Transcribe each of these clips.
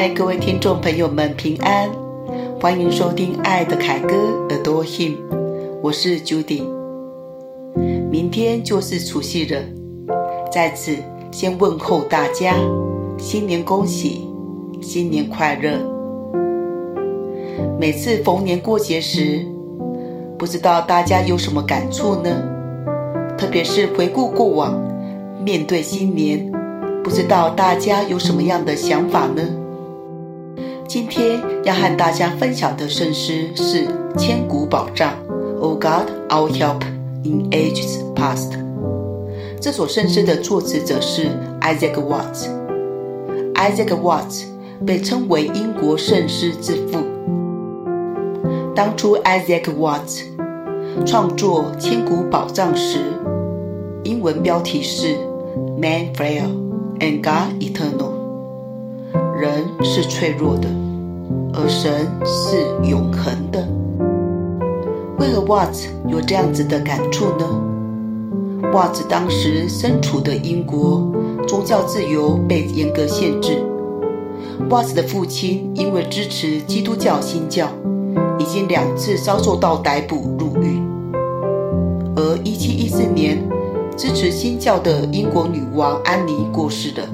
嗨，各位听众朋友们，平安！欢迎收听《爱的凯歌》，Adore Him。我是 Judy。明天就是除夕了，在此先问候大家，新年恭喜，新年快乐！每次逢年过节时，不知道大家有什么感触呢？特别是回顾过往，面对新年，不知道大家有什么样的想法呢？今天要和大家分享的圣诗是《千古宝藏》，O God, our help in ages past。这首圣诗的作词者是 Isaac Watts。Isaac Watts 被称为英国圣诗之父。当初 Isaac Watts 创作《千古宝藏》时，英文标题是 “Man frail and God eternal”。人是脆弱的，而神是永恒的。为何瓦兹有这样子的感触呢？瓦兹当时身处的英国，宗教自由被严格限制。瓦兹的父亲因为支持基督教新教，已经两次遭受到逮捕入狱。而1714年，支持新教的英国女王安妮过世了。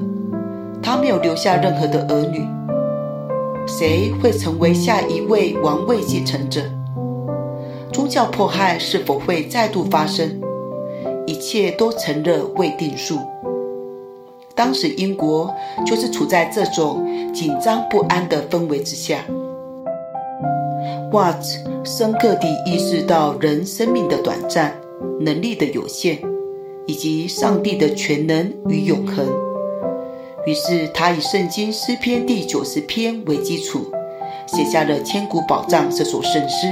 他没有留下任何的儿女，谁会成为下一位王位继承者？宗教迫害是否会再度发生？一切都成了未定数。当时英国就是处在这种紧张不安的氛围之下。瓦兹深刻地意识到人生命的短暂、能力的有限，以及上帝的全能与永恒。于是，他以圣经诗篇第九十篇为基础，写下了《千古宝藏》这首圣诗。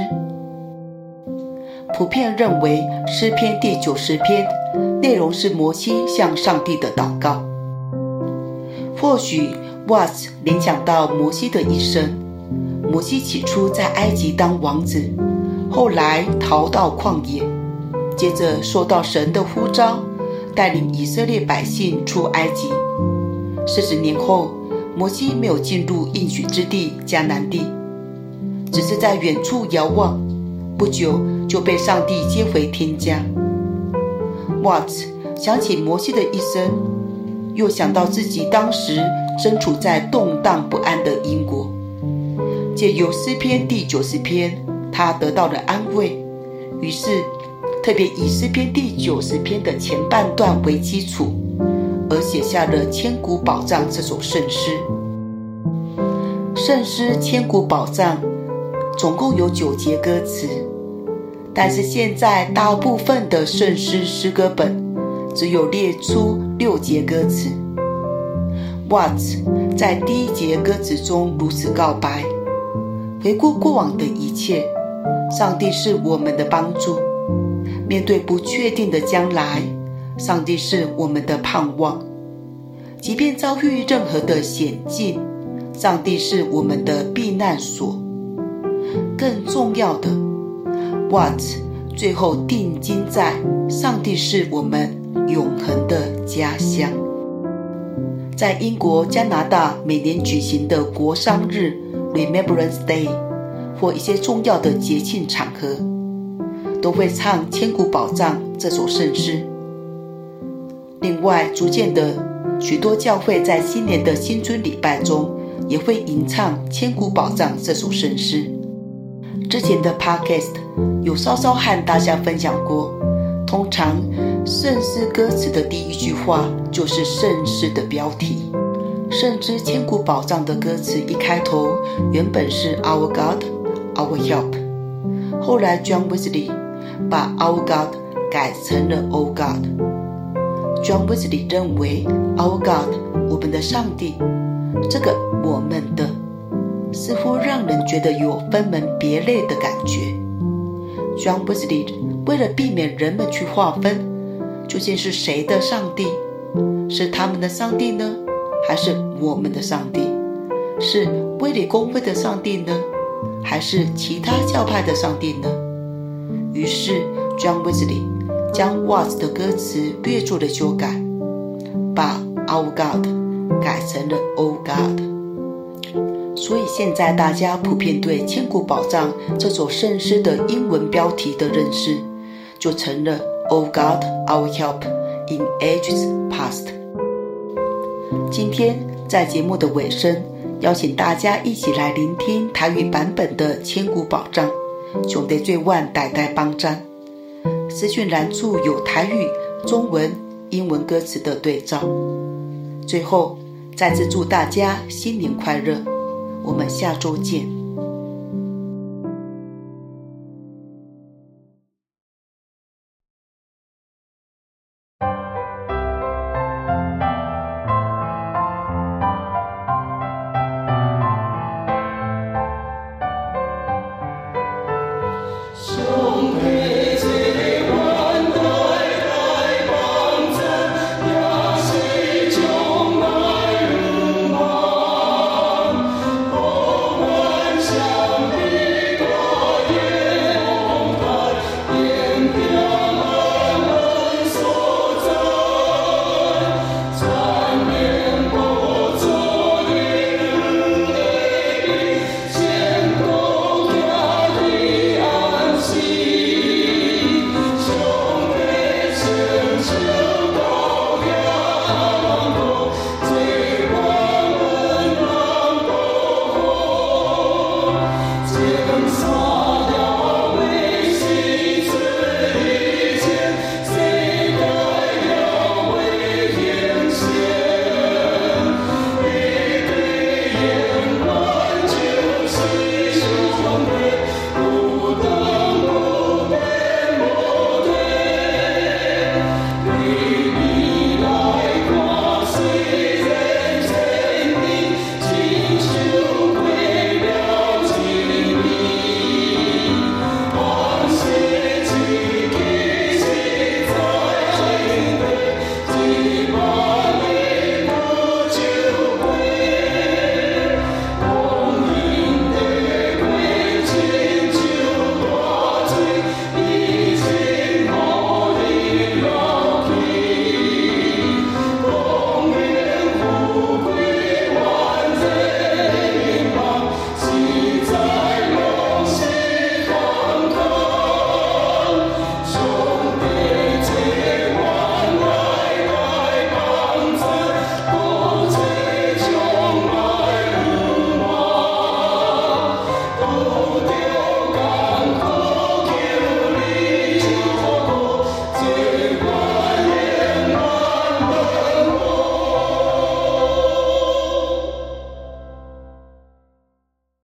普遍认为，诗篇第九十篇内容是摩西向上帝的祷告。或许，瓦兹联想到摩西的一生：摩西起初在埃及当王子，后来逃到旷野，接着受到神的呼召，带领以色列百姓出埃及。四十年后，摩西没有进入应许之地迦南地，只是在远处遥望。不久就被上帝接回天家。瓦兹想起摩西的一生，又想到自己当时身处在动荡不安的英国，借由诗篇第九十篇，他得到了安慰。于是，特别以诗篇第九十篇的前半段为基础。写下了《千古宝藏》这首圣诗。圣诗《千古宝藏》总共有九节歌词，但是现在大部分的圣诗诗歌本只有列出六节歌词。What 在第一节歌词中如此告白：回顾过往的一切，上帝是我们的帮助；面对不确定的将来。上帝是我们的盼望，即便遭遇任何的险境，上帝是我们的避难所。更重要的，What 最后定睛在上帝是我们永恒的家乡。在英国、加拿大每年举行的国殇日 （Remembrance Day） 或一些重要的节庆场合，都会唱《千古宝藏》这首圣诗。另外，逐渐的，许多教会在新年的新春礼拜中也会吟唱《千古宝藏》这首圣诗。之前的 Podcast 有稍稍和大家分享过，通常圣诗歌词的第一句话就是圣诗的标题。圣诗《千古宝藏》的歌词一开头原本是 Our God, Our Help，后来 John Wesley 把 Our God 改成了 O God。John Wesley 认为，Our God，我们的上帝，这个我们的似乎让人觉得有分门别类的感觉。John Wesley 为了避免人们去划分，究竟是谁的上帝？是他们的上帝呢，还是我们的上帝？是卫理公会的上帝呢，还是其他教派的上帝呢？于是 John Wesley。将瓦兹的歌词略作了修改，把 Our God 改成了 O God。所以现在大家普遍对《千古宝藏》这首圣诗的英文标题的认识，就成了 “O God, our help in ages past”。今天在节目的尾声，邀请大家一起来聆听台语版本的《千古宝藏》，兄弟最万代代帮张。资讯栏处有台语、中文、英文歌词的对照。最后，再次祝大家新年快乐！我们下周见。